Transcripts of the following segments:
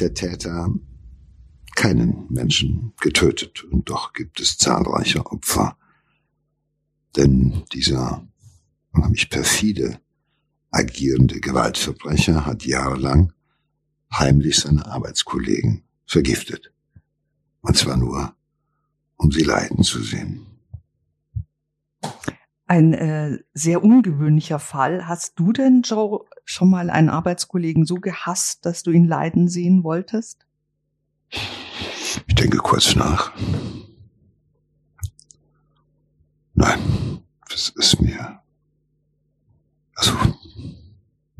der Täter keinen Menschen getötet und doch gibt es zahlreiche Opfer. Denn dieser unheimlich perfide agierende Gewaltverbrecher hat jahrelang heimlich seine Arbeitskollegen vergiftet. Und zwar nur, um sie leiden zu sehen. Ein äh, sehr ungewöhnlicher Fall. Hast du denn, Joe, schon mal einen Arbeitskollegen so gehasst, dass du ihn leiden sehen wolltest? Ich denke kurz nach. Nein, das ist mir. Also,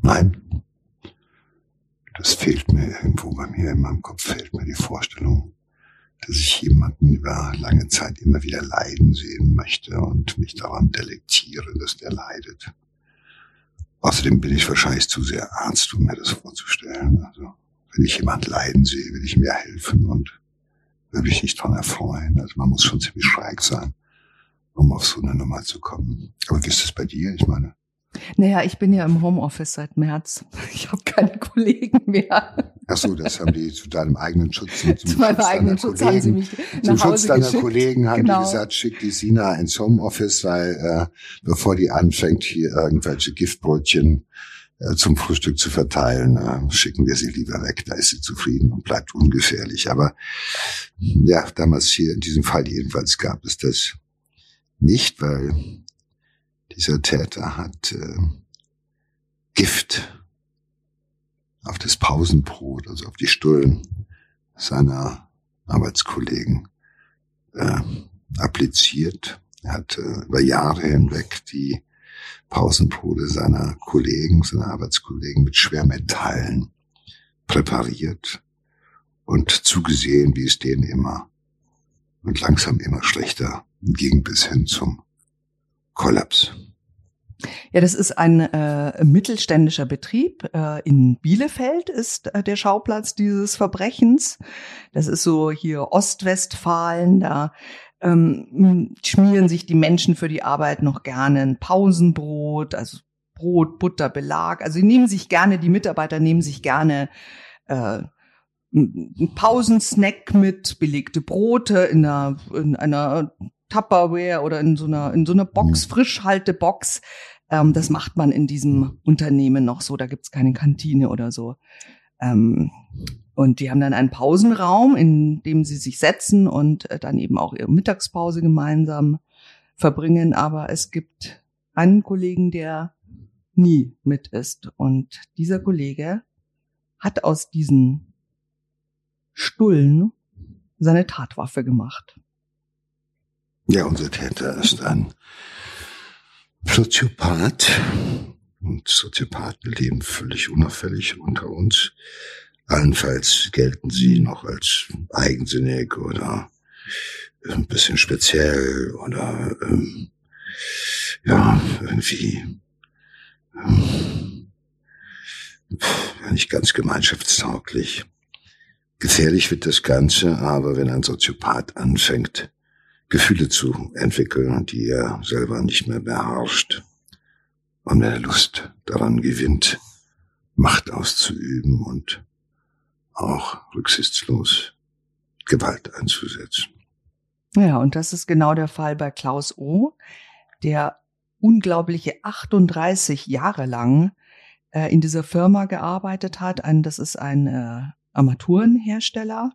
nein. Das fehlt mir irgendwo bei mir in meinem Kopf, fehlt mir die Vorstellung, dass ich jemanden über lange Zeit immer wieder leiden sehen möchte und mich daran delektiere, dass der leidet. Außerdem bin ich wahrscheinlich zu sehr Arzt, um mir das vorzustellen. Also, wenn ich jemand leiden sehe, will ich mir helfen und will mich nicht dran erfreuen. Also man muss schon ziemlich schräg sein, um auf so eine Nummer zu kommen. Aber wie ist das bei dir? Ich meine, naja, ich bin ja im Homeoffice seit März. Ich habe keine Kollegen mehr. Ach so, das haben die zu deinem eigenen Schutz. Zum zu meinem eigenen Schutz Kollegen, haben sie mich Zum nach Hause Schutz deiner geschickt. Kollegen haben genau. die gesagt, schick die Sina ins Homeoffice, weil äh, bevor die anfängt, hier irgendwelche Giftbrötchen äh, zum Frühstück zu verteilen, äh, schicken wir sie lieber weg. Da ist sie zufrieden und bleibt ungefährlich. Aber ja, damals hier in diesem Fall jedenfalls gab es das nicht, weil dieser Täter hat äh, Gift auf das Pausenbrot, also auf die Stullen seiner Arbeitskollegen äh, appliziert. Er hat äh, über Jahre hinweg die Pausenbrote seiner Kollegen, seiner Arbeitskollegen mit Schwermetallen präpariert und zugesehen, wie es denen immer und langsam immer schlechter ging bis hin zum Kollaps. Ja, das ist ein äh, mittelständischer Betrieb. Äh, in Bielefeld ist äh, der Schauplatz dieses Verbrechens. Das ist so hier Ostwestfalen. Da ähm, schmieren sich die Menschen für die Arbeit noch gerne ein Pausenbrot, also Brot, Butter, Belag. Also sie nehmen sich gerne, die Mitarbeiter nehmen sich gerne äh, einen Pausensnack mit, belegte Brote in einer, in einer Tupperware oder in so einer, in so einer Box, Frischhaltebox. Ähm, das macht man in diesem Unternehmen noch so. Da gibt's keine Kantine oder so. Ähm, und die haben dann einen Pausenraum, in dem sie sich setzen und äh, dann eben auch ihre Mittagspause gemeinsam verbringen. Aber es gibt einen Kollegen, der nie mit ist. Und dieser Kollege hat aus diesen Stullen seine Tatwaffe gemacht. Ja, unser Täter ist ein Soziopath. Und Soziopathen leben völlig unauffällig unter uns. Allenfalls gelten sie noch als eigensinnig oder ein bisschen speziell oder ähm, ja, irgendwie ähm, nicht ganz gemeinschaftstauglich. Gefährlich wird das Ganze, aber wenn ein Soziopath anfängt, Gefühle zu entwickeln, die er selber nicht mehr beherrscht, und wenn er Lust daran gewinnt, Macht auszuüben und auch rücksichtslos Gewalt einzusetzen. Ja, und das ist genau der Fall bei Klaus O., der unglaubliche 38 Jahre lang äh, in dieser Firma gearbeitet hat. Ein, das ist ein äh, Armaturenhersteller.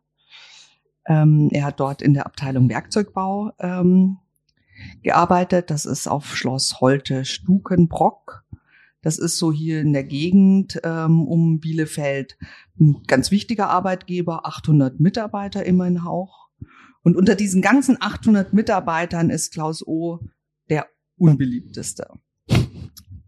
Ähm, er hat dort in der Abteilung Werkzeugbau ähm, gearbeitet. Das ist auf Schloss Holte Stukenbrock. Das ist so hier in der Gegend ähm, um Bielefeld ein ganz wichtiger Arbeitgeber, 800 Mitarbeiter immerhin auch. Und unter diesen ganzen 800 Mitarbeitern ist Klaus O. der unbeliebteste.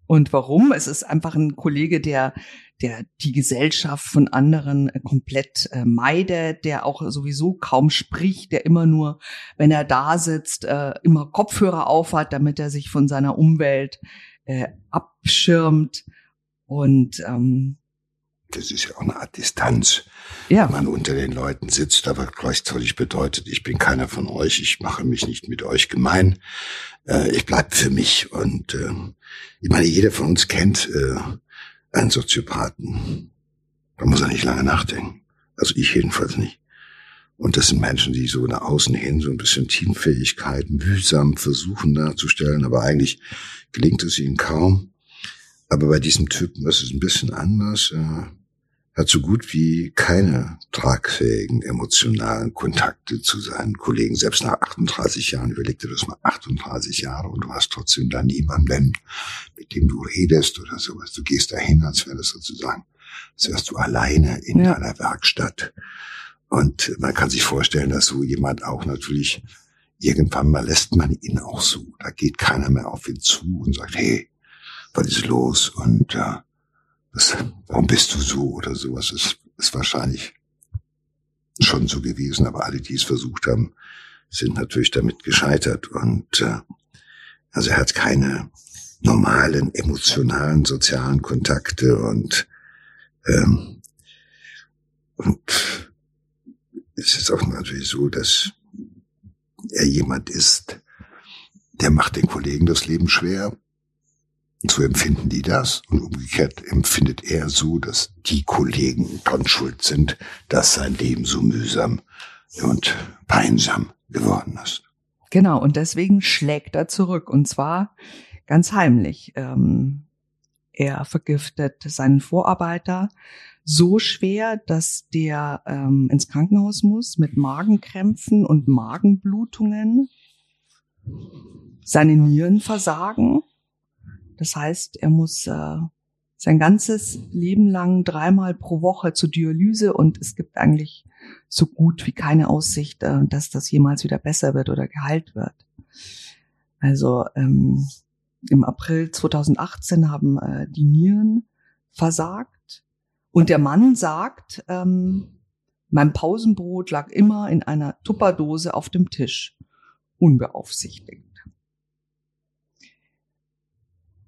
Und warum? Es ist einfach ein Kollege, der, der die Gesellschaft von anderen komplett äh, meidet, der auch sowieso kaum spricht, der immer nur, wenn er da sitzt, äh, immer Kopfhörer aufhat, damit er sich von seiner Umwelt äh, abschirmt. Und ähm, das ist ja auch eine Art Distanz, ja. wenn man unter den Leuten sitzt, aber gleichzeitig bedeutet, ich bin keiner von euch, ich mache mich nicht mit euch gemein, äh, ich bleib für mich. Und äh, ich meine, jeder von uns kennt äh, einen Soziopathen. Da muss er nicht lange nachdenken. Also ich jedenfalls nicht. Und das sind Menschen, die so nach außen hin so ein bisschen Teamfähigkeiten mühsam versuchen darzustellen, aber eigentlich gelingt es ihnen kaum. Aber bei diesem Typen ist es ein bisschen anders. Er hat so gut wie keine tragfähigen emotionalen Kontakte zu seinen Kollegen. Selbst nach 38 Jahren, überleg dir das mal, 38 Jahre und du hast trotzdem da niemanden, mit dem du redest oder sowas. Du gehst dahin, als wäre das sozusagen, als wärst du alleine in ja. deiner Werkstatt. Und man kann sich vorstellen, dass so jemand auch natürlich irgendwann mal lässt man ihn auch so. Da geht keiner mehr auf ihn zu und sagt, hey, was ist los? Und äh, das, warum bist du so oder sowas? Ist, ist wahrscheinlich schon so gewesen, aber alle, die es versucht haben, sind natürlich damit gescheitert. Und äh, also er hat keine normalen, emotionalen, sozialen Kontakte und ähm, und es ist auch natürlich so, dass er jemand ist, der macht den Kollegen das Leben schwer. Und so empfinden die das. Und umgekehrt empfindet er so, dass die Kollegen dran schuld sind, dass sein Leben so mühsam und peinsam geworden ist. Genau, und deswegen schlägt er zurück. Und zwar ganz heimlich. Ähm, er vergiftet seinen Vorarbeiter so schwer, dass der ähm, ins Krankenhaus muss mit Magenkrämpfen und Magenblutungen. Seine Nieren versagen. Das heißt, er muss äh, sein ganzes Leben lang dreimal pro Woche zur Dialyse und es gibt eigentlich so gut wie keine Aussicht, äh, dass das jemals wieder besser wird oder geheilt wird. Also ähm, im April 2018 haben äh, die Nieren versagt und der Mann sagt, ähm, mein Pausenbrot lag immer in einer Tupperdose auf dem Tisch, unbeaufsichtigt.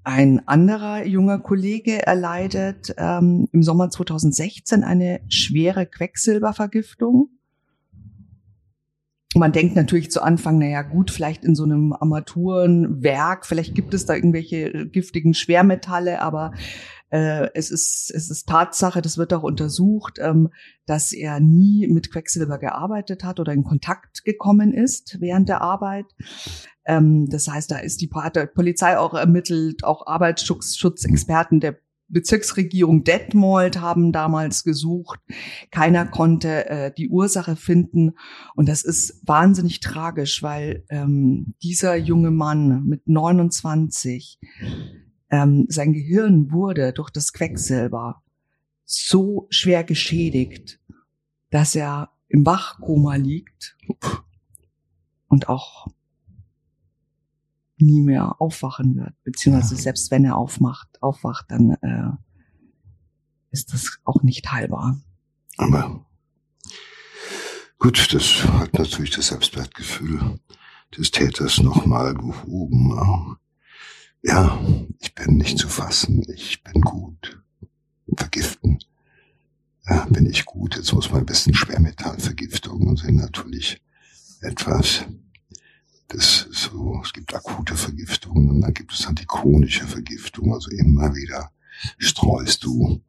Ein anderer junger Kollege erleidet ähm, im Sommer 2016 eine schwere Quecksilbervergiftung. Man denkt natürlich zu Anfang, naja gut, vielleicht in so einem Armaturenwerk, vielleicht gibt es da irgendwelche giftigen Schwermetalle, aber äh, es, ist, es ist Tatsache, das wird auch untersucht, ähm, dass er nie mit Quecksilber gearbeitet hat oder in Kontakt gekommen ist während der Arbeit. Ähm, das heißt, da ist die Polizei auch ermittelt, auch Arbeitsschutzexperten der Bezirksregierung Detmold haben damals gesucht. Keiner konnte äh, die Ursache finden. Und das ist wahnsinnig tragisch, weil ähm, dieser junge Mann mit 29 ähm, sein Gehirn wurde durch das Quecksilber so schwer geschädigt, dass er im Wachkoma liegt und auch nie mehr aufwachen wird, beziehungsweise selbst wenn er aufmacht, aufwacht, dann äh, ist das auch nicht heilbar. Aber gut, das hat natürlich das Selbstwertgefühl des Täters nochmal gehoben. Ja, ich bin nicht zu fassen, ich bin gut. Vergiften ja, bin ich gut. Jetzt muss man ein bisschen Schwermetallvergiftungen sind natürlich etwas, das so, es gibt akute Vergiftungen und dann gibt es dann die chronische Vergiftung. Also immer wieder streust du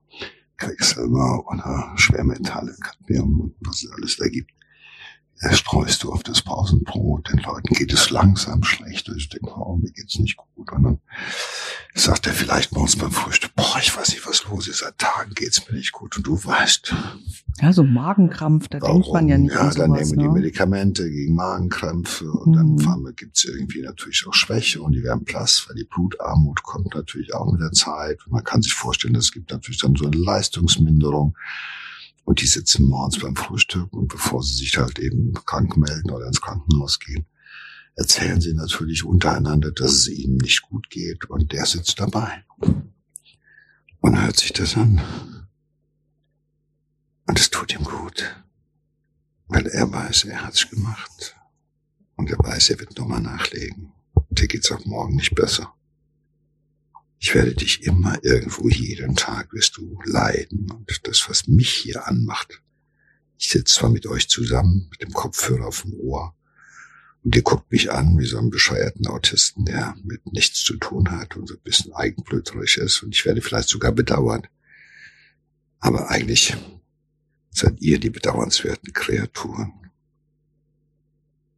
Quecksilber oder Schwermetalle, Cadmium was es alles da gibt streust du auf das Pausenbrot. Den Leuten geht es langsam schlecht. Ich denke, oh, mir geht's nicht gut. Und dann sagt er vielleicht morgens beim Frühstück, boah, ich weiß nicht, was los ist. Seit Tagen geht's mir nicht gut. Und du weißt. Ja, so Magenkrampf, da warum? denkt man ja nicht Ja, dann sowas, nehmen ne? die Medikamente gegen Magenkrämpfe und mhm. dann gibt's irgendwie natürlich auch Schwäche und die werden blass, weil die Blutarmut kommt natürlich auch mit der Zeit. Und man kann sich vorstellen, es gibt natürlich dann so eine Leistungsminderung. Und die sitzen morgens beim Frühstück und bevor sie sich halt eben krank melden oder ins Krankenhaus gehen, erzählen sie natürlich untereinander, dass es ihnen nicht gut geht und der sitzt dabei und hört sich das an. Und es tut ihm gut, weil er weiß, er hat's gemacht und er weiß, er wird nochmal nachlegen. Dir geht's auch morgen nicht besser. Ich werde dich immer irgendwo jeden Tag wirst du leiden und das, was mich hier anmacht. Ich sitze zwar mit euch zusammen, mit dem Kopfhörer auf dem Ohr und ihr guckt mich an wie so einen bescheuerten Autisten, der mit nichts zu tun hat und so ein bisschen eigenblöderisch ist und ich werde vielleicht sogar bedauern. Aber eigentlich seid ihr die bedauernswerten Kreaturen.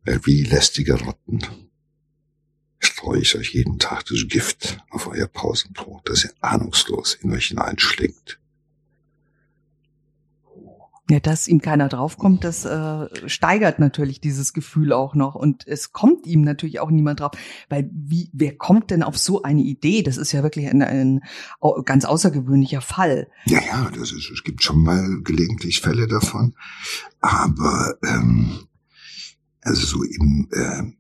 Wie lästige Rotten streue ich euch jeden Tag das Gift auf euer Pausenbrot, das ihr ahnungslos in euch hineinschlingt. Ja, dass ihm keiner draufkommt, das äh, steigert natürlich dieses Gefühl auch noch und es kommt ihm natürlich auch niemand drauf, weil wie wer kommt denn auf so eine Idee? Das ist ja wirklich ein, ein ganz außergewöhnlicher Fall. Ja, ja, das ist, es gibt schon mal gelegentlich Fälle davon, aber ähm, also so im äh,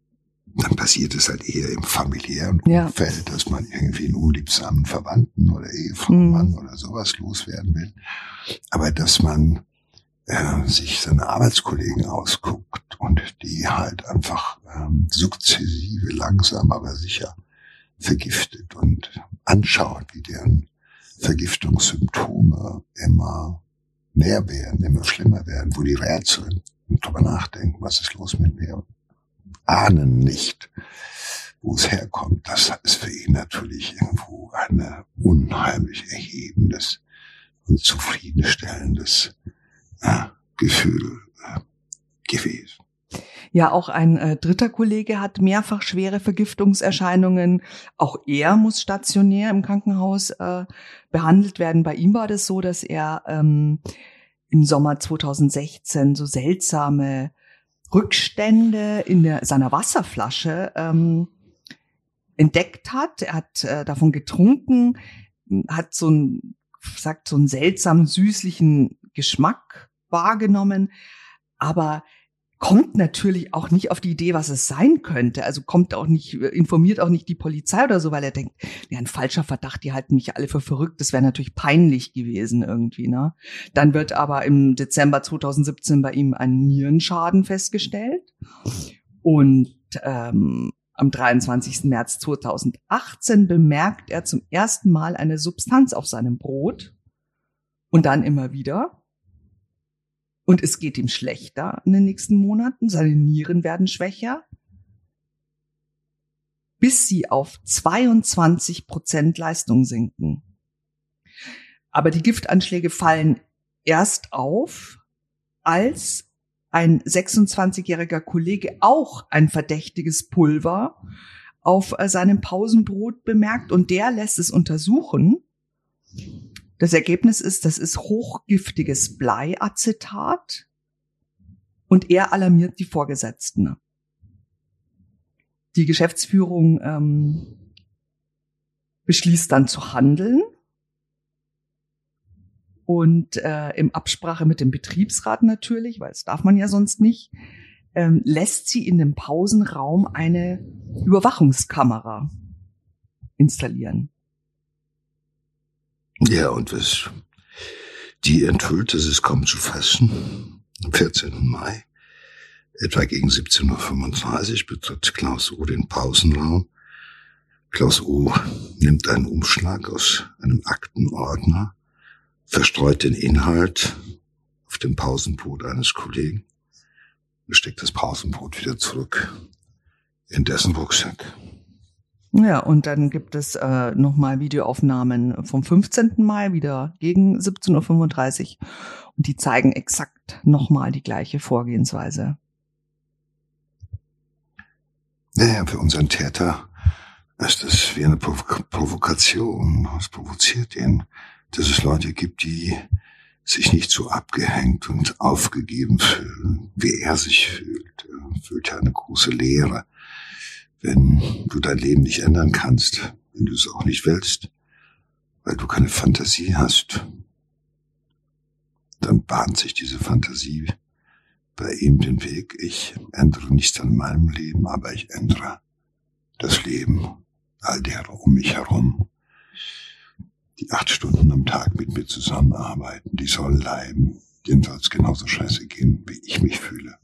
dann passiert es halt eher im familiären ja. Umfeld, dass man irgendwie einen unliebsamen Verwandten oder Ehefrau, mhm. Mann oder sowas loswerden will. Aber dass man äh, sich seine Arbeitskollegen ausguckt und die halt einfach ähm, sukzessive, langsam, aber sicher vergiftet und anschaut, wie deren Vergiftungssymptome immer mehr werden, immer schlimmer werden, wo die rätseln und drüber nachdenken, was ist los mit mir, ahnen nicht, wo es herkommt. Das ist für ihn natürlich irgendwo ein unheimlich erhebendes und zufriedenstellendes äh, Gefühl äh, gewesen. Ja, auch ein äh, dritter Kollege hat mehrfach schwere Vergiftungserscheinungen. Auch er muss stationär im Krankenhaus äh, behandelt werden. Bei ihm war das so, dass er ähm, im Sommer 2016 so seltsame Rückstände in der, seiner Wasserflasche ähm, entdeckt hat. Er hat äh, davon getrunken, hat so ein, sagt so einen seltsamen süßlichen Geschmack wahrgenommen, aber kommt natürlich auch nicht auf die Idee, was es sein könnte. Also kommt auch nicht, informiert auch nicht die Polizei oder so, weil er denkt, ja, ein falscher Verdacht, die halten mich alle für verrückt. Das wäre natürlich peinlich gewesen irgendwie, ne? Dann wird aber im Dezember 2017 bei ihm ein Nierenschaden festgestellt. Und ähm, am 23. März 2018 bemerkt er zum ersten Mal eine Substanz auf seinem Brot und dann immer wieder. Und es geht ihm schlechter in den nächsten Monaten. Seine Nieren werden schwächer. Bis sie auf 22 Prozent Leistung sinken. Aber die Giftanschläge fallen erst auf, als ein 26-jähriger Kollege auch ein verdächtiges Pulver auf äh, seinem Pausenbrot bemerkt und der lässt es untersuchen das Ergebnis ist, das ist hochgiftiges Bleiacetat und er alarmiert die Vorgesetzten. Die Geschäftsführung ähm, beschließt dann zu handeln und äh, im Absprache mit dem Betriebsrat natürlich, weil das darf man ja sonst nicht, ähm, lässt sie in dem Pausenraum eine Überwachungskamera installieren. Ja, und was die enthüllt, das ist kaum zu fassen. Am 14. Mai, etwa gegen 17.35 Uhr, betritt Klaus O. den Pausenraum. Klaus O. nimmt einen Umschlag aus einem Aktenordner, verstreut den Inhalt auf dem Pausenbrot eines Kollegen und steckt das Pausenbrot wieder zurück in dessen Rucksack. Ja, und dann gibt es äh, nochmal Videoaufnahmen vom 15. Mai, wieder gegen 17.35 Uhr. Und die zeigen exakt nochmal die gleiche Vorgehensweise. Naja, für unseren Täter ist das wie eine Provo Provokation. Es provoziert ihn, dass es Leute gibt, die sich nicht so abgehängt und aufgegeben fühlen, wie er sich fühlt. Er fühlt ja eine große Leere wenn du dein Leben nicht ändern kannst, wenn du es auch nicht willst, weil du keine Fantasie hast, dann bahnt sich diese Fantasie bei ihm den Weg. Ich ändere nichts an meinem Leben, aber ich ändere das Leben all derer um mich herum, die acht Stunden am Tag mit mir zusammenarbeiten, die sollen leiden, denen soll es genauso scheiße gehen, wie ich mich fühle.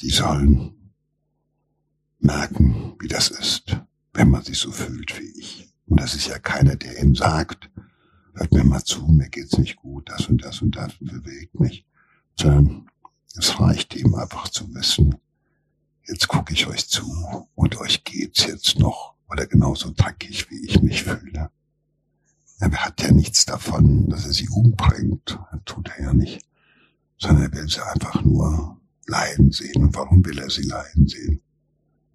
Die sollen merken, wie das ist, wenn man sich so fühlt wie ich. Und das ist ja keiner, der ihm sagt, hört mir mal zu, mir geht's nicht gut, das und das und das bewegt mich, sondern es reicht ihm einfach zu wissen, jetzt gucke ich euch zu und euch geht's jetzt noch oder genauso dreckig, wie ich mich fühle. Er hat ja nichts davon, dass er sie umbringt. Das tut er ja nicht. sondern er will sie einfach nur leiden sehen. Und warum will er sie leiden sehen?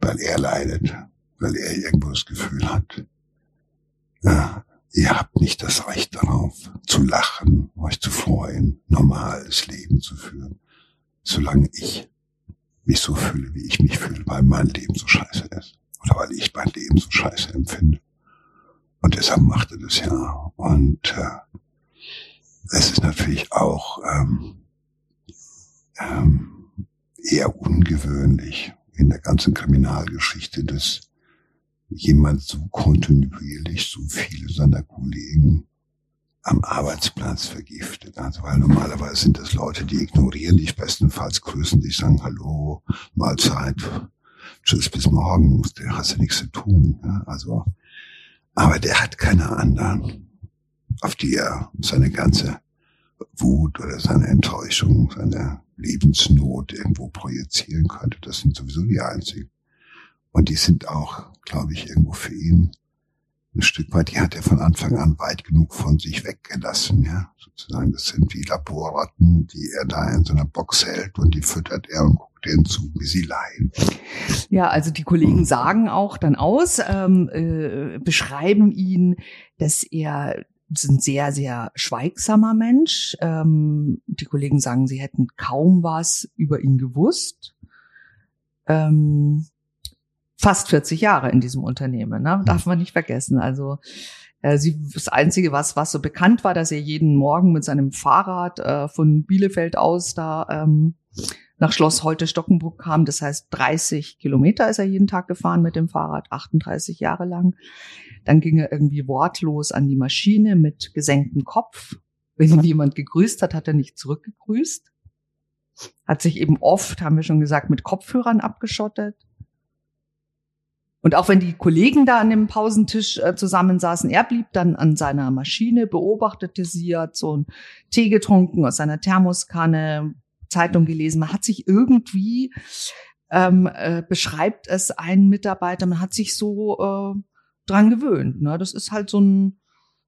Weil er leidet, weil er irgendwo das Gefühl hat, ja, ihr habt nicht das Recht darauf, zu lachen, euch zu freuen, normales Leben zu führen, solange ich mich so fühle, wie ich mich fühle, weil mein Leben so scheiße ist. Oder weil ich mein Leben so scheiße empfinde. Und deshalb macht er das ja. Und äh, es ist natürlich auch ähm, ähm, eher ungewöhnlich in der ganzen Kriminalgeschichte, dass jemand so kontinuierlich so viele seiner Kollegen am Arbeitsplatz vergiftet. Also weil normalerweise sind das Leute, die ignorieren dich bestenfalls, grüßen dich, sagen Hallo, Mahlzeit, Tschüss bis morgen, der hast ja nichts zu tun. Ja? Also, aber der hat keine anderen, auf die er seine ganze Wut oder seine Enttäuschung, seine Lebensnot irgendwo projizieren könnte. Das sind sowieso die einzigen. Und die sind auch, glaube ich, irgendwo für ihn ein Stück weit, die hat er von Anfang an weit genug von sich weggelassen, ja. Sozusagen, das sind wie Laborratten, die er da in so einer Box hält und die füttert er und guckt denen zu, wie sie leiden. Ja, also die Kollegen hm. sagen auch dann aus, ähm, äh, beschreiben ihn, dass er ein sehr, sehr schweigsamer Mensch. Ähm, die Kollegen sagen, sie hätten kaum was über ihn gewusst. Ähm, fast 40 Jahre in diesem Unternehmen, ne? darf man nicht vergessen. Also äh, sie, das Einzige, was, was so bekannt war, dass er jeden Morgen mit seinem Fahrrad äh, von Bielefeld aus da ähm, nach Schloss Holte-Stockenbruck kam. Das heißt, 30 Kilometer ist er jeden Tag gefahren mit dem Fahrrad, 38 Jahre lang. Dann ging er irgendwie wortlos an die Maschine mit gesenktem Kopf. Wenn ihn jemand gegrüßt hat, hat er nicht zurückgegrüßt. Hat sich eben oft, haben wir schon gesagt, mit Kopfhörern abgeschottet. Und auch wenn die Kollegen da an dem Pausentisch äh, zusammensaßen, er blieb dann an seiner Maschine, beobachtete sie, hat so einen Tee getrunken aus seiner Thermoskanne, Zeitung gelesen. Man hat sich irgendwie, ähm, äh, beschreibt es ein Mitarbeiter, man hat sich so äh, dran gewöhnt. Ne? Das ist halt so ein,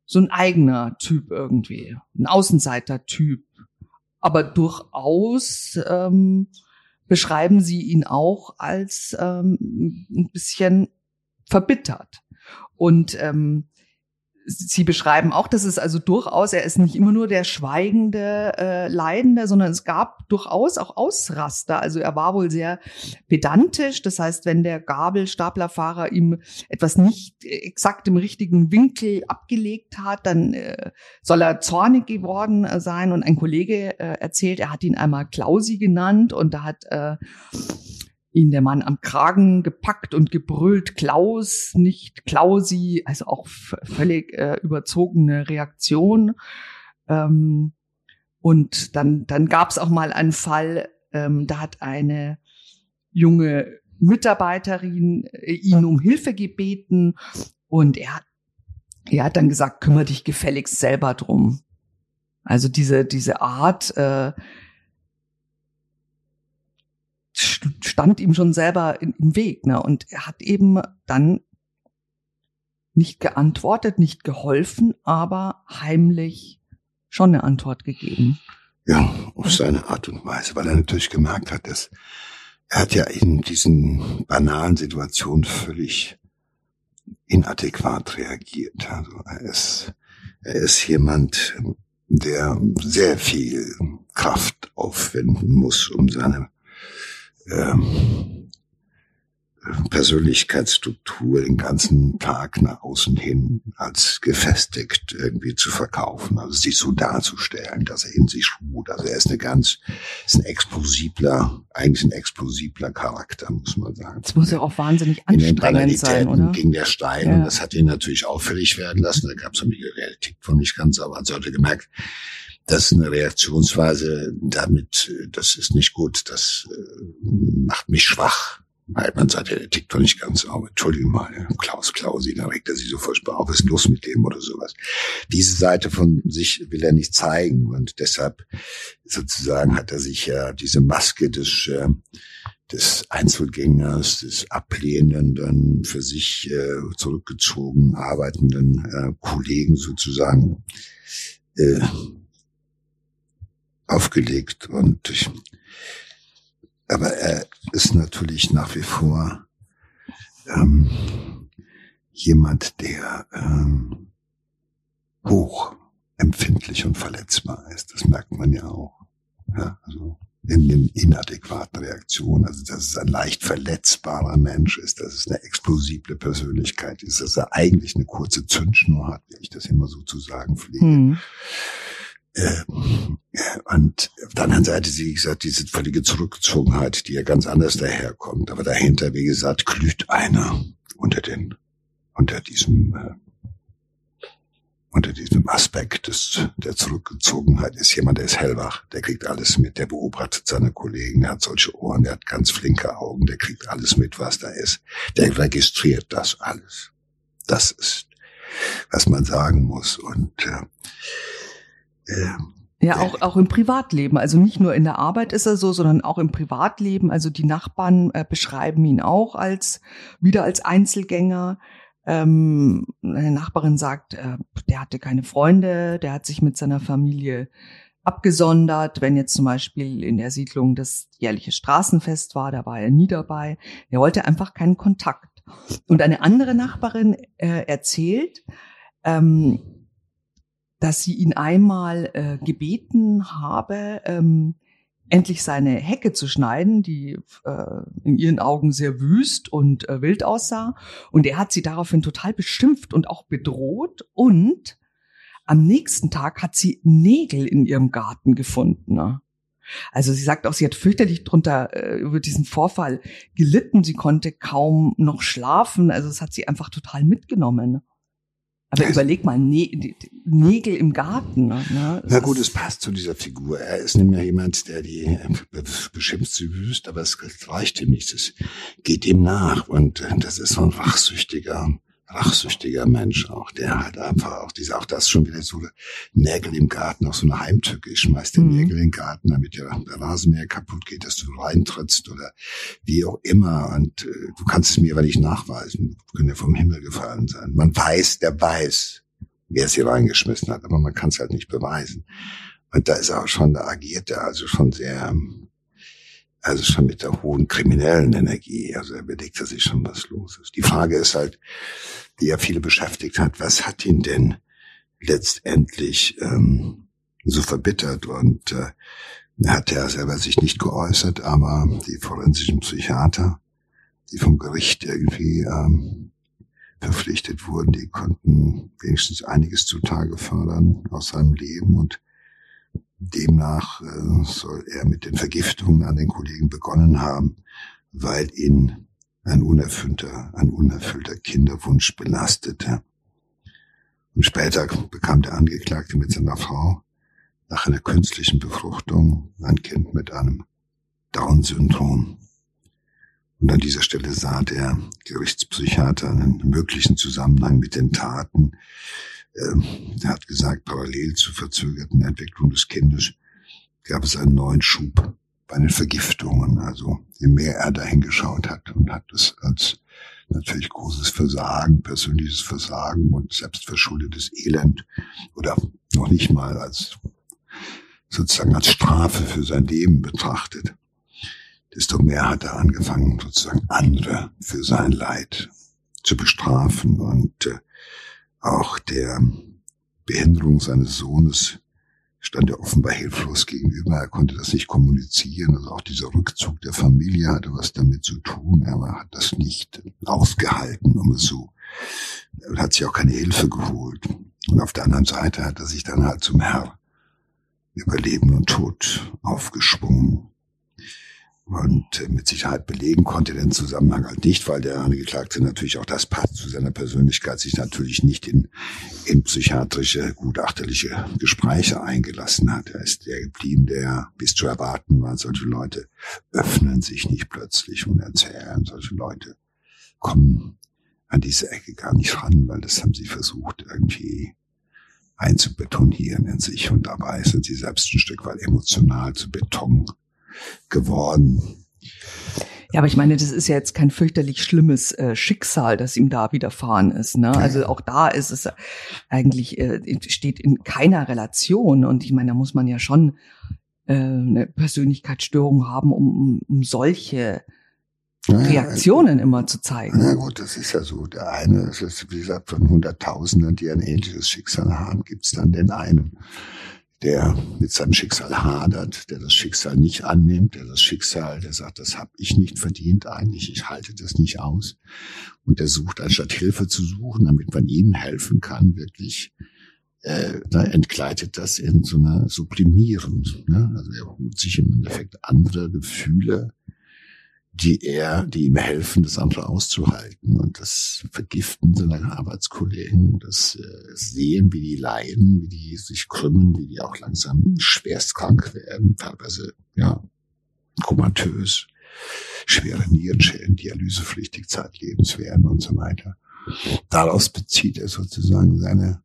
so ein eigener Typ irgendwie, ein Außenseiter-Typ. Aber durchaus ähm, beschreiben sie ihn auch als ähm, ein bisschen verbittert. Und ähm, Sie beschreiben auch, dass es also durchaus, er ist nicht immer nur der schweigende äh, Leidende, sondern es gab durchaus auch Ausraster. Also er war wohl sehr pedantisch. Das heißt, wenn der Gabelstaplerfahrer ihm etwas nicht exakt im richtigen Winkel abgelegt hat, dann äh, soll er zornig geworden äh, sein. Und ein Kollege äh, erzählt, er hat ihn einmal Klausi genannt und da hat äh, ihn der Mann am Kragen gepackt und gebrüllt, Klaus, nicht Klausi, also auch völlig äh, überzogene Reaktion. Ähm, und dann, dann gab es auch mal einen Fall, ähm, da hat eine junge Mitarbeiterin äh, ihn um Hilfe gebeten und er hat, er hat dann gesagt, kümmere dich gefälligst selber drum. Also diese, diese Art, äh, stand ihm schon selber im Weg. Ne? Und er hat eben dann nicht geantwortet, nicht geholfen, aber heimlich schon eine Antwort gegeben. Ja, auf seine Art und Weise, weil er natürlich gemerkt hat, dass er hat ja in diesen banalen Situationen völlig inadäquat reagiert. Also er ist, er ist jemand, der sehr viel Kraft aufwenden muss, um seine ähm, Persönlichkeitsstruktur den ganzen Tag nach außen hin als gefestigt irgendwie zu verkaufen, also sich so darzustellen, dass er in sich ruht. Also er ist eine ganz, ist ein explosibler, eigentlich ein explosibler Charakter, muss man sagen. Das muss ja auch wahnsinnig anstrengend sein, oder? ging der Stein ja. und das hat ihn natürlich auffällig werden lassen. Da gab es eine Realität von nicht ganz, aber man sollte gemerkt, das ist eine Reaktionsweise, damit, das ist nicht gut, das äh, macht mich schwach. Weil man sagt, ja, der tickt doch nicht ganz auf. Entschuldigung mal, Klaus Klausi, da regt er sich so furchtbar auf, was ist los mit dem oder sowas. Diese Seite von sich will er nicht zeigen und deshalb sozusagen hat er sich ja diese Maske des, äh, des Einzelgängers, des ablehnenden, für sich äh, zurückgezogen arbeitenden Kollegen sozusagen äh, aufgelegt und ich, aber er ist natürlich nach wie vor ähm, jemand, der ähm, hoch empfindlich und verletzbar ist. Das merkt man ja auch. Ja, also in den inadäquaten Reaktionen, also dass es ein leicht verletzbarer Mensch ist, dass es eine explosible Persönlichkeit ist, dass er eigentlich eine kurze Zündschnur hat, wie ich das immer so zu sagen pflege. Hm. Äh, und auf der anderen Seite, wie gesagt, diese völlige Zurückgezogenheit, die ja ganz anders daherkommt. Aber dahinter, wie gesagt, glüht einer unter den, unter diesem äh, unter diesem Aspekt des, der Zurückgezogenheit ist jemand, der ist hellwach, der kriegt alles mit, der beobachtet seine Kollegen, der hat solche Ohren, der hat ganz flinke Augen, der kriegt alles mit, was da ist. Der registriert das alles. Das ist, was man sagen muss. Und äh, äh, ja, auch, auch im Privatleben. Also nicht nur in der Arbeit ist er so, sondern auch im Privatleben. Also die Nachbarn äh, beschreiben ihn auch als wieder als Einzelgänger. Ähm, eine Nachbarin sagt, äh, der hatte keine Freunde, der hat sich mit seiner Familie abgesondert. Wenn jetzt zum Beispiel in der Siedlung das jährliche Straßenfest war, da war er nie dabei. Er wollte einfach keinen Kontakt. Und eine andere Nachbarin äh, erzählt, ähm, dass sie ihn einmal äh, gebeten habe, ähm, endlich seine Hecke zu schneiden, die äh, in ihren Augen sehr wüst und äh, wild aussah. Und er hat sie daraufhin total beschimpft und auch bedroht. Und am nächsten Tag hat sie Nägel in ihrem Garten gefunden. Ne? Also sie sagt auch, sie hat fürchterlich drunter äh, über diesen Vorfall gelitten. Sie konnte kaum noch schlafen. Also es hat sie einfach total mitgenommen. Aber überleg mal, Nä Nägel im Garten. Ne? Na gut, es passt zu dieser Figur. Er ist nämlich jemand, der die äh, beschimpft sie wüst, aber es reicht ihm nicht. Es geht ihm nach. Und äh, das ist so ein rachsüchtiger rachsüchtiger Mensch auch, der halt einfach auch diese, auch das schon wieder so Nägel im Garten, auch so eine Heimtücke. Ich schmeiß den mhm. Nägel in den Garten, damit der, der Rasenmäher kaputt geht, dass du reintrittst oder wie auch immer. Und äh, du kannst es mir aber nicht nachweisen. Du können ja vom Himmel gefallen sein. Man weiß, der weiß, wer sie reingeschmissen hat, aber man kann es halt nicht beweisen. Und da ist er auch schon, da agiert er also schon sehr also schon mit der hohen kriminellen Energie. Also er überlegt er sich schon, was los ist. Die Frage ist halt, die ja viele beschäftigt hat, was hat ihn denn letztendlich ähm, so verbittert? Und äh, er hat ja selber sich nicht geäußert, aber die forensischen Psychiater, die vom Gericht irgendwie ähm, verpflichtet wurden, die konnten wenigstens einiges zutage fördern aus seinem Leben und Demnach äh, soll er mit den Vergiftungen an den Kollegen begonnen haben, weil ihn ein unerfüllter, ein unerfüllter Kinderwunsch belastete. Und später bekam der Angeklagte mit seiner Frau nach einer künstlichen Befruchtung ein Kind mit einem Down-Syndrom. Und an dieser Stelle sah der Gerichtspsychiater einen möglichen Zusammenhang mit den Taten er hat gesagt, parallel zur verzögerten Entwicklung des Kindes gab es einen neuen Schub bei den Vergiftungen. Also je mehr er dahin geschaut hat und hat es als natürlich großes Versagen, persönliches Versagen und selbstverschuldetes Elend oder noch nicht mal als sozusagen als Strafe für sein Leben betrachtet, desto mehr hat er angefangen, sozusagen andere für sein Leid zu bestrafen und äh, auch der Behinderung seines Sohnes stand er offenbar hilflos gegenüber. Er konnte das nicht kommunizieren. Also auch dieser Rückzug der Familie hatte was damit zu tun. Er hat das nicht ausgehalten, um es so. Er hat sich auch keine Hilfe geholt. Und auf der anderen Seite hat er sich dann halt zum Herr über Leben und Tod aufgeschwungen und mit Sicherheit belegen konnte den Zusammenhang halt nicht, weil der Angeklagte natürlich auch das passt zu seiner Persönlichkeit, sich natürlich nicht in, in psychiatrische, gutachterliche Gespräche eingelassen hat. Er ist der geblieben, der bis zu erwarten war. Solche Leute öffnen sich nicht plötzlich und erzählen. Solche Leute kommen an diese Ecke gar nicht ran, weil das haben sie versucht irgendwie einzubetonieren in sich und dabei sind sie selbst ein Stück weit emotional zu Beton geworden. Ja, aber ich meine, das ist ja jetzt kein fürchterlich schlimmes äh, Schicksal, das ihm da widerfahren ist. Ne? Also auch da ist es eigentlich, äh, steht in keiner Relation. Und ich meine, da muss man ja schon äh, eine Persönlichkeitsstörung haben, um, um solche Reaktionen immer zu zeigen. Na gut, das ist ja so. Der eine, das ist, wie gesagt, von Hunderttausenden, die ein ähnliches Schicksal haben, gibt es dann den einen, der mit seinem Schicksal hadert, der das Schicksal nicht annimmt, der das Schicksal, der sagt, das habe ich nicht verdient eigentlich, ich halte das nicht aus. Und der sucht, anstatt Hilfe zu suchen, damit man ihm helfen kann, wirklich äh, da entgleitet das in so einer sublimierend. Ne? Also er holt sich im Endeffekt andere Gefühle, die er, die ihm helfen, das andere auszuhalten. Und das Vergiften seiner Arbeitskollegen, das äh, Sehen, wie die leiden, wie die sich krümmen, wie die auch langsam schwerstkrank werden, teilweise ja komatös, schwere Nierenschäden, dialysepflichtig zeitlebens werden und so weiter. Daraus bezieht er sozusagen seine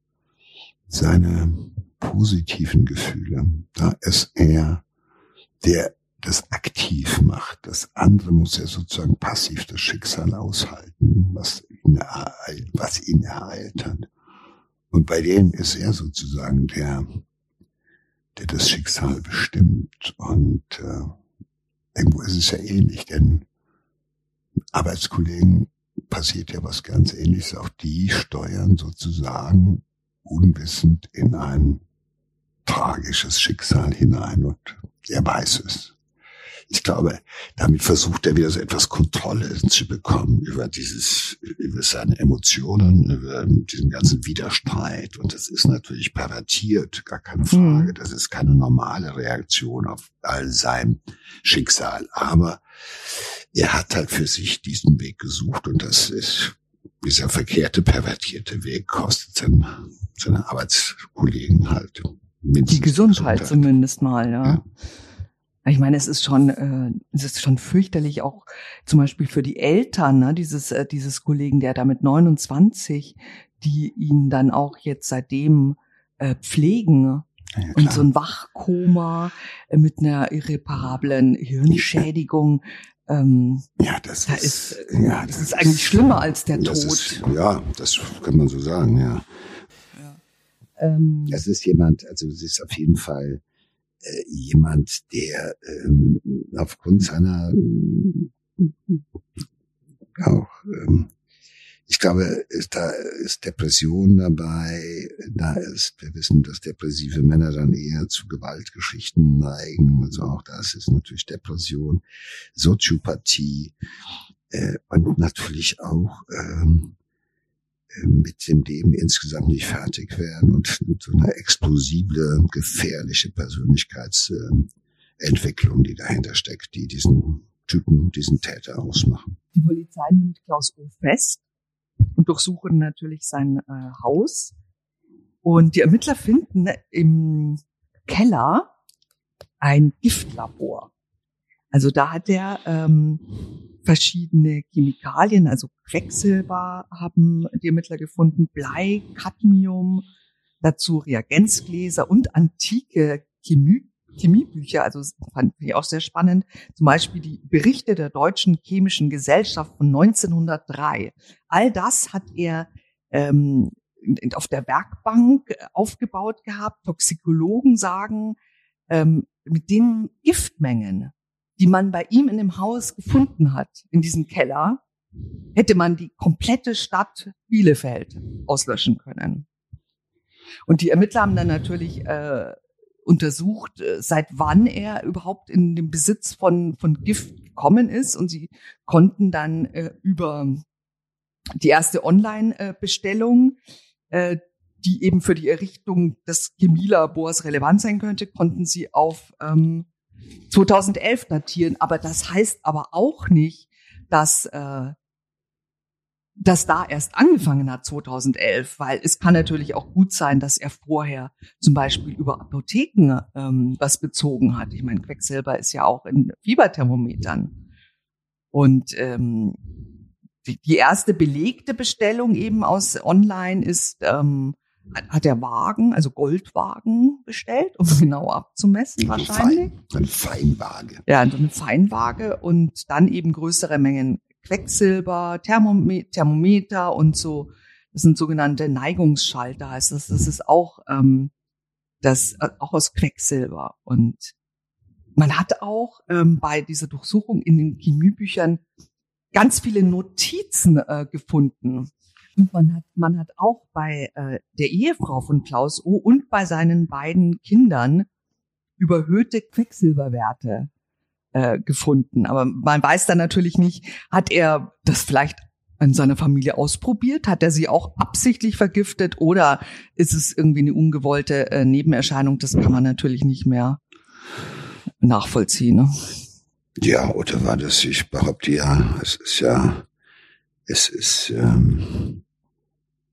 seine positiven Gefühle. Da ist er, der das aktiv macht. Das andere muss er sozusagen passiv das Schicksal aushalten, was ihn, ereilt, was ihn ereilt hat. Und bei dem ist er sozusagen der, der das Schicksal bestimmt. Und äh, irgendwo ist es ja ähnlich, denn Arbeitskollegen passiert ja was ganz ähnliches. Auch die steuern sozusagen unwissend in ein tragisches Schicksal hinein und er weiß es. Ich glaube, damit versucht er wieder so etwas Kontrolle zu bekommen über dieses, über seine Emotionen, über diesen ganzen Widerstreit. Und das ist natürlich pervertiert, gar keine Frage. Mhm. Das ist keine normale Reaktion auf all sein Schicksal. Aber er hat halt für sich diesen Weg gesucht und das ist dieser verkehrte, pervertierte Weg kostet seinen, seine Arbeitskollegen halt. Die Gesundheit, zumindest mal, ja. ja. Ich meine, es ist schon, äh, es ist schon fürchterlich auch zum Beispiel für die Eltern, ne, dieses, äh, dieses Kollegen, der da mit 29, die ihn dann auch jetzt seitdem äh, pflegen. Ja, und so ein Wachkoma äh, mit einer irreparablen Hirnschädigung. Ähm, ja, das da ist, ist, ja, das, das ist eigentlich schlimmer als der Tod. Ist, ja, das kann man so sagen, ja. ja. Ähm, es ist jemand, also es ist auf jeden Fall äh, jemand, der ähm, aufgrund seiner äh, auch ähm, ich glaube, ist, da ist Depression dabei. Da ist, wir wissen, dass depressive Männer dann eher zu Gewaltgeschichten neigen. Also auch das ist natürlich Depression, Soziopathie äh, und natürlich auch ähm, äh, mit dem Leben insgesamt nicht fertig werden und so eine explosible, gefährliche Persönlichkeitsentwicklung, die dahinter steckt, die diesen Typen, diesen Täter ausmachen. Die Polizei nimmt Klaus O fest und durchsuchen natürlich sein äh, Haus. Und die Ermittler finden im Keller ein Giftlabor. Also da hat er ähm, verschiedene Chemikalien, also Quecksilber haben die Ermittler gefunden, Blei, Cadmium, dazu Reagenzgläser und antike Chemie, Chemiebücher, also fand ich auch sehr spannend. Zum Beispiel die Berichte der Deutschen Chemischen Gesellschaft von 1903. All das hat er ähm, auf der Werkbank aufgebaut gehabt. Toxikologen sagen, ähm, mit den Giftmengen, die man bei ihm in dem Haus gefunden hat, in diesem Keller, hätte man die komplette Stadt Bielefeld auslöschen können. Und die Ermittler haben dann natürlich äh, untersucht, äh, seit wann er überhaupt in den Besitz von, von Gift gekommen ist. Und sie konnten dann äh, über die erste Online-Bestellung, äh, die eben für die Errichtung des Chemielabors relevant sein könnte, konnten sie auf ähm, 2011 datieren. Aber das heißt aber auch nicht, dass äh, das da erst angefangen hat 2011, weil es kann natürlich auch gut sein, dass er vorher zum Beispiel über Apotheken ähm, was bezogen hat. Ich meine, Quecksilber ist ja auch in Fieberthermometern. Und ähm, die, die erste belegte Bestellung eben aus Online ist, ähm, hat er Wagen, also Goldwagen bestellt, um genau abzumessen wahrscheinlich. Fein, eine Feinwaage. Ja, eine Feinwaage und dann eben größere Mengen Quecksilber, Thermometer und so. Das sind sogenannte Neigungsschalter, heißt das. Das ist auch ähm, das äh, auch aus Quecksilber und man hat auch ähm, bei dieser Durchsuchung in den Chemiebüchern ganz viele Notizen äh, gefunden. Man hat, man hat auch bei äh, der Ehefrau von Klaus O. und bei seinen beiden Kindern überhöhte Quecksilberwerte äh, gefunden. Aber man weiß dann natürlich nicht, hat er das vielleicht in seiner Familie ausprobiert? Hat er sie auch absichtlich vergiftet oder ist es irgendwie eine ungewollte äh, Nebenerscheinung? Das kann man natürlich nicht mehr nachvollziehen. Ne? Ja, oder war das, ich behaupte ja, es ist ja, es ist, ähm,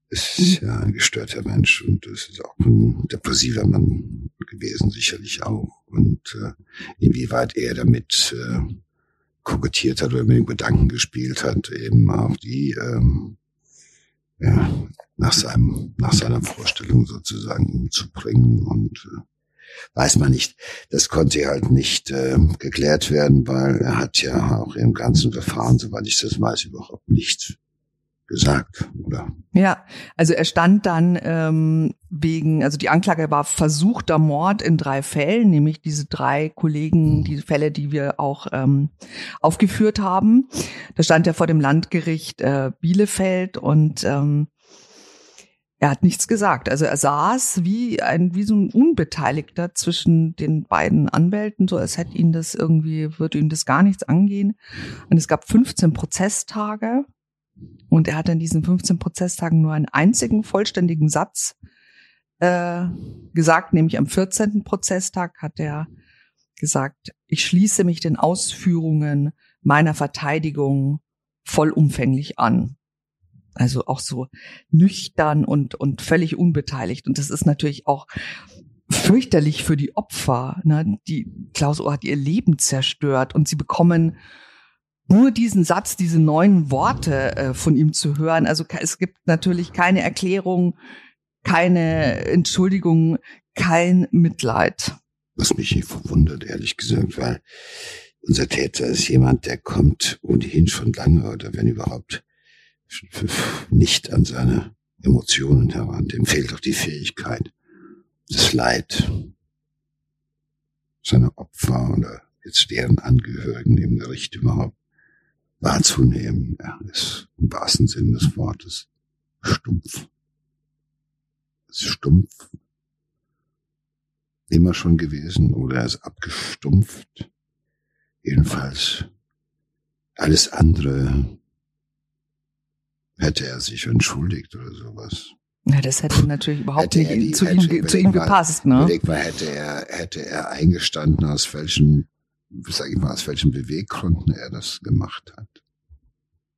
es ist ja ein gestörter Mensch und es ist auch ein depressiver Mann gewesen, sicherlich auch. Und äh, inwieweit er damit äh, kokettiert hat oder mit dem Gedanken gespielt hat, eben auch die ähm, ja, nach seinem nach seiner Vorstellung sozusagen umzubringen und äh, weiß man nicht. Das konnte halt nicht äh, geklärt werden, weil er hat ja auch im ganzen Verfahren, soweit ich das weiß, überhaupt nichts gesagt, oder? Ja, also er stand dann ähm, wegen, also die Anklage war versuchter Mord in drei Fällen, nämlich diese drei Kollegen, die Fälle, die wir auch ähm, aufgeführt haben. Da stand er vor dem Landgericht äh, Bielefeld und ähm, er hat nichts gesagt. Also er saß wie ein, wie so ein Unbeteiligter zwischen den beiden Anwälten, so als hätte ihn das irgendwie, würde ihn das gar nichts angehen. Und es gab 15 Prozesstage. Und er hat in diesen 15 Prozesstagen nur einen einzigen vollständigen Satz äh, gesagt, nämlich am 14. Prozesstag hat er gesagt, ich schließe mich den Ausführungen meiner Verteidigung vollumfänglich an. Also auch so nüchtern und, und völlig unbeteiligt. Und das ist natürlich auch fürchterlich für die Opfer. Ne? Die Klaus O hat ihr Leben zerstört und sie bekommen nur diesen Satz, diese neuen Worte äh, von ihm zu hören. Also es gibt natürlich keine Erklärung, keine Entschuldigung, kein Mitleid. Was mich nicht verwundert, ehrlich gesagt, weil unser Täter ist jemand, der kommt ohnehin schon lange oder wenn überhaupt nicht an seine Emotionen heran. Dem fehlt auch die Fähigkeit, das Leid seiner Opfer oder jetzt deren Angehörigen im Gericht überhaupt wahrzunehmen. Er ist im wahrsten Sinn des Wortes stumpf. Ist stumpf immer schon gewesen oder er ist abgestumpft. Jedenfalls alles andere hätte er sich entschuldigt oder sowas. Ja, das hätte natürlich überhaupt nicht die, zu, hätte, ihm, zu ihm gepasst. Ne? Überleg mal, hätte er, hätte er eingestanden, aus welchen sag ich mal, aus welchen Beweggründen er das gemacht hat.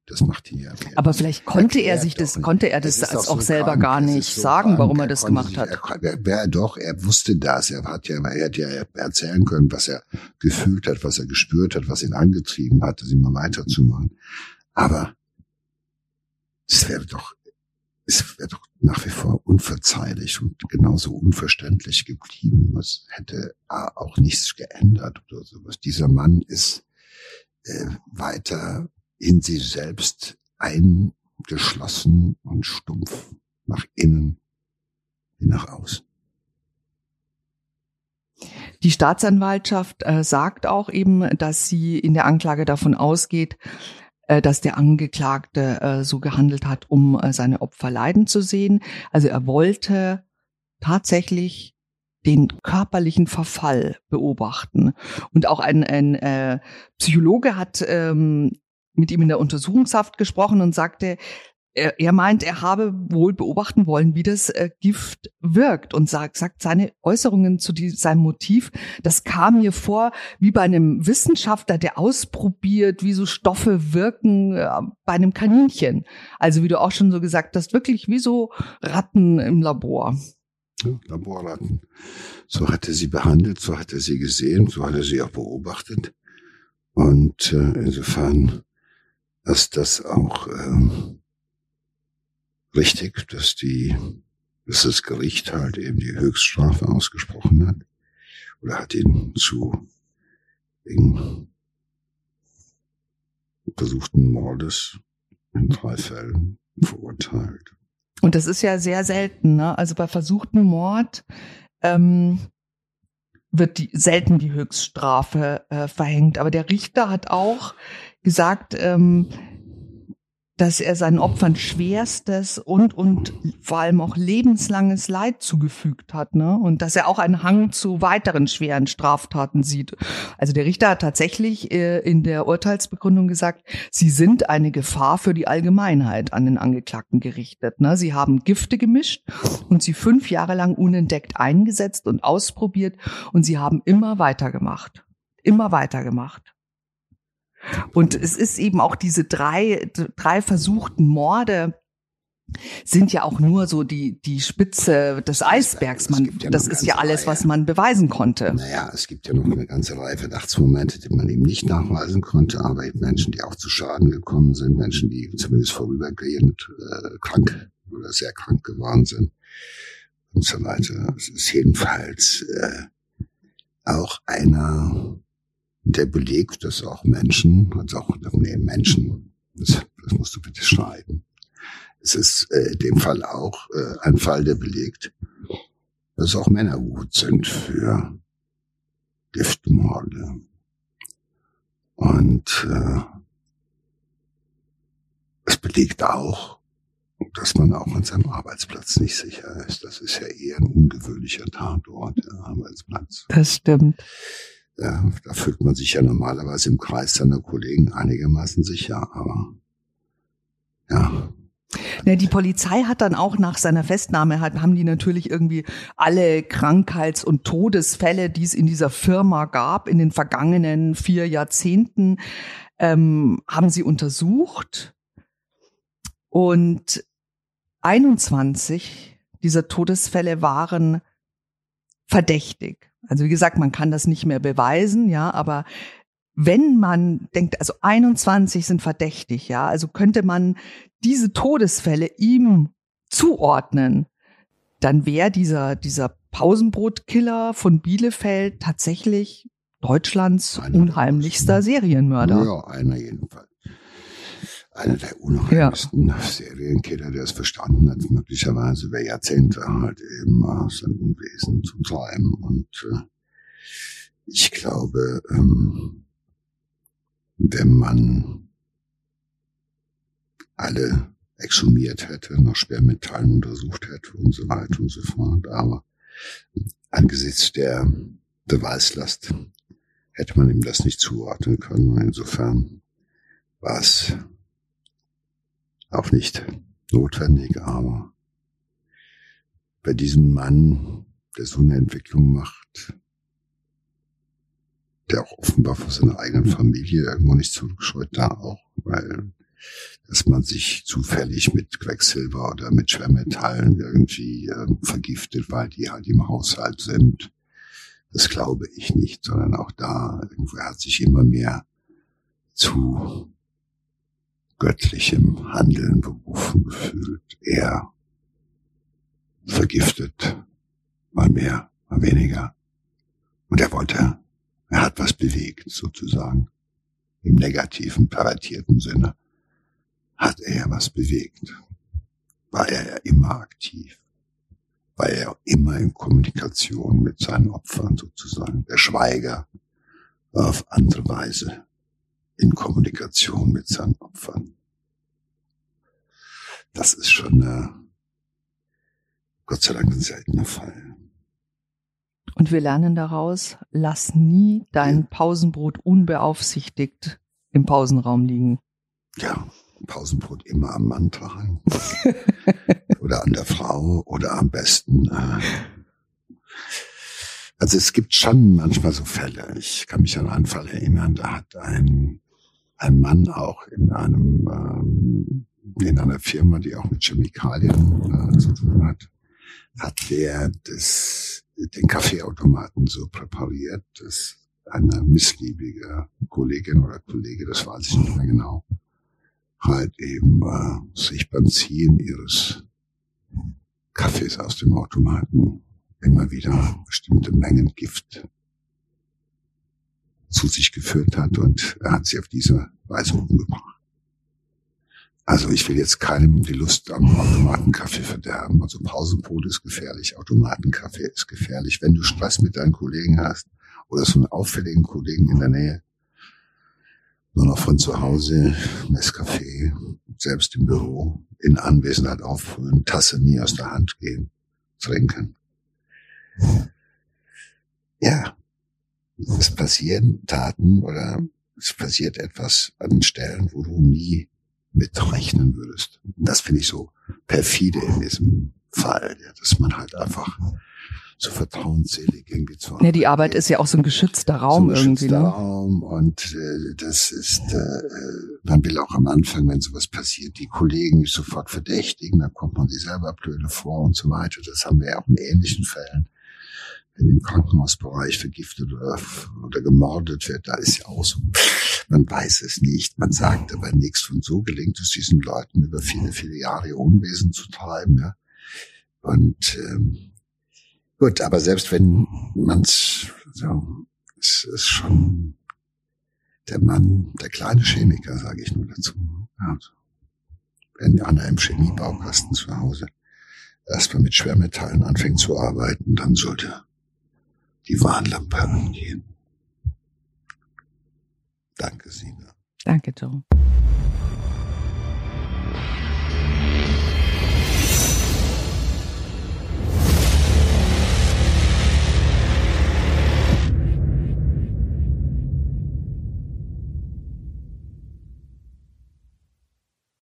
Das macht ihn ja. Aber vielleicht konnte er sich das, konnte er das, das auch, so selber krank, gar nicht so sagen, krank, warum er das gemacht sich, hat. Er, er, doch, er wusste das. Er hat ja, er hätte ja erzählen können, was er gefühlt hat, was er gespürt hat, was ihn angetrieben hat, das immer weiterzumachen. Aber es wäre doch wäre doch nach wie vor unverzeihlich und genauso unverständlich geblieben. Es hätte auch nichts geändert oder sowas. Dieser Mann ist äh, weiter in sich selbst eingeschlossen und stumpf nach innen wie nach außen. Die Staatsanwaltschaft äh, sagt auch eben, dass sie in der Anklage davon ausgeht, dass der Angeklagte äh, so gehandelt hat, um äh, seine Opfer leiden zu sehen. Also er wollte tatsächlich den körperlichen Verfall beobachten. Und auch ein, ein äh, Psychologe hat ähm, mit ihm in der Untersuchungshaft gesprochen und sagte, er, er meint, er habe wohl beobachten wollen, wie das äh, Gift wirkt und sagt, sagt seine Äußerungen zu die, seinem Motiv, das kam mir vor wie bei einem Wissenschaftler, der ausprobiert, wie so Stoffe wirken äh, bei einem Kaninchen. Also wie du auch schon so gesagt hast, wirklich wie so Ratten im Labor. Ja, Laborratten. So hat er sie behandelt, so hat er sie gesehen, so hat er sie auch beobachtet. Und äh, insofern ist das auch ähm, richtig, dass die, dass das Gericht halt eben die Höchststrafe ausgesprochen hat oder hat ihn zu wegen versuchten Mordes in drei Fällen verurteilt. Und das ist ja sehr selten, ne? Also bei versuchten Mord ähm, wird die, selten die Höchststrafe äh, verhängt. Aber der Richter hat auch gesagt, ähm, dass er seinen Opfern schwerstes und, und vor allem auch lebenslanges Leid zugefügt hat, ne? Und dass er auch einen Hang zu weiteren schweren Straftaten sieht. Also der Richter hat tatsächlich äh, in der Urteilsbegründung gesagt, sie sind eine Gefahr für die Allgemeinheit an den Angeklagten gerichtet, ne? Sie haben Gifte gemischt und sie fünf Jahre lang unentdeckt eingesetzt und ausprobiert und sie haben immer weitergemacht. Immer weitergemacht. Und es ist eben auch diese drei, drei versuchten Morde, sind ja auch nur so die, die Spitze des Eisbergs. Man, ja das ist ja alles, was man beweisen konnte. Naja, es gibt ja noch eine ganze Reihe Verdachtsmomente, die man eben nicht nachweisen konnte, aber eben Menschen, die auch zu Schaden gekommen sind, Menschen, die zumindest vorübergehend äh, krank oder sehr krank geworden sind und so weiter. Es ist jedenfalls äh, auch einer der belegt, dass auch Menschen, also auch nee, Menschen, das, das musst du bitte schreiben. Es ist äh, dem Fall auch äh, ein Fall, der belegt, dass auch Männer gut sind für Giftmorde. Und äh, es belegt auch, dass man auch an seinem Arbeitsplatz nicht sicher ist. Das ist ja eher ein ungewöhnlicher Tatort, der Arbeitsplatz. Das stimmt. Ja, da fühlt man sich ja normalerweise im Kreis seiner Kollegen einigermaßen sicher, aber ja. Ja, die Polizei hat dann auch nach seiner Festnahme, hat, haben die natürlich irgendwie alle Krankheits- und Todesfälle, die es in dieser Firma gab, in den vergangenen vier Jahrzehnten, ähm, haben sie untersucht. Und 21 dieser Todesfälle waren verdächtig. Also wie gesagt, man kann das nicht mehr beweisen, ja, aber wenn man denkt, also 21 sind verdächtig, ja, also könnte man diese Todesfälle ihm zuordnen, dann wäre dieser, dieser Pausenbrotkiller von Bielefeld tatsächlich Deutschlands einer unheimlichster Serienmörder. Ja, einer jedenfalls einer der unheimlichsten ja. Serienkiller, der es verstanden hat, möglicherweise über Jahrzehnte halt eben sein Unwesen zu treiben. Und äh, ich glaube, ähm, wenn man alle exhumiert hätte, nach Sperrmetallen untersucht hätte und so weiter und so fort, aber angesichts der Beweislast hätte man ihm das nicht zuordnen können. Insofern war es auch nicht notwendig, aber bei diesem Mann, der so eine Entwicklung macht, der auch offenbar vor seiner eigenen Familie irgendwo nicht zurückscheut, da auch, weil dass man sich zufällig mit Quecksilber oder mit Schwermetallen irgendwie äh, vergiftet, weil die halt im Haushalt sind. Das glaube ich nicht, sondern auch da irgendwo hat sich immer mehr zu göttlichem Handeln berufen gefühlt. Er vergiftet, mal mehr, mal weniger. Und er wollte, er hat was bewegt, sozusagen. Im negativen, pervertierten Sinne hat er was bewegt. War er ja immer aktiv. War er immer in Kommunikation mit seinen Opfern sozusagen. Der Schweiger war auf andere Weise in Kommunikation mit seinen Opfern. Das ist schon äh, Gott sei Dank ein seltener Fall. Und wir lernen daraus, lass nie dein ja. Pausenbrot unbeaufsichtigt im Pausenraum liegen. Ja, Pausenbrot immer am Mann tragen. oder an der Frau oder am besten äh, also es gibt schon manchmal so Fälle. Ich kann mich an einen Fall erinnern, da hat ein ein Mann auch in einem ähm, in einer Firma, die auch mit Chemikalien äh, zu tun hat, hat der das, den Kaffeeautomaten so präpariert, dass eine missliebige Kollegin oder Kollege, das weiß ich nicht mehr genau, halt eben äh, sich beim Ziehen ihres Kaffees aus dem Automaten immer wieder bestimmte Mengen Gift zu sich geführt hat und er hat sie auf diese Weise umgebracht. Also ich will jetzt keinem die Lust am Automatenkaffee verderben. Also Pausenbrot ist gefährlich, Automatenkaffee ist gefährlich. Wenn du Stress mit deinen Kollegen hast oder so einen auffälligen Kollegen in der Nähe, nur noch von zu Hause, Nescafé, selbst im Büro, in Anwesenheit auffüllen, Tasse nie aus der Hand geben, trinken. Ja, es passieren Taten oder es passiert etwas an Stellen, wo du nie mitrechnen würdest. Das finde ich so perfide in diesem Fall, ja, dass man halt einfach so vertrauensselig irgendwie zu Ja, die Arbeit ist ja auch so ein geschützter Raum so ein irgendwie. geschützter Ne? Raum und äh, das ist, äh, man will auch am Anfang, wenn sowas passiert, die Kollegen sofort verdächtigen, dann kommt man sich selber blöde vor und so weiter. Das haben wir ja auch in ähnlichen Fällen. Wenn im Krankenhausbereich vergiftet oder, oder gemordet wird, da ist ja auch so, man weiß es nicht, man sagt aber nichts. Und so gelingt es diesen Leuten über viele, viele Jahre ihr Unwesen zu treiben. Ja. Und ähm, gut, aber selbst wenn man's so, es ist schon der Mann, der kleine Chemiker, sage ich nur dazu. Ja, wenn einer im Chemiebaukasten zu Hause erstmal mit Schwermetallen anfängt zu arbeiten, dann sollte die Warnlampe angehen. Danke, Sina. Danke, Joe.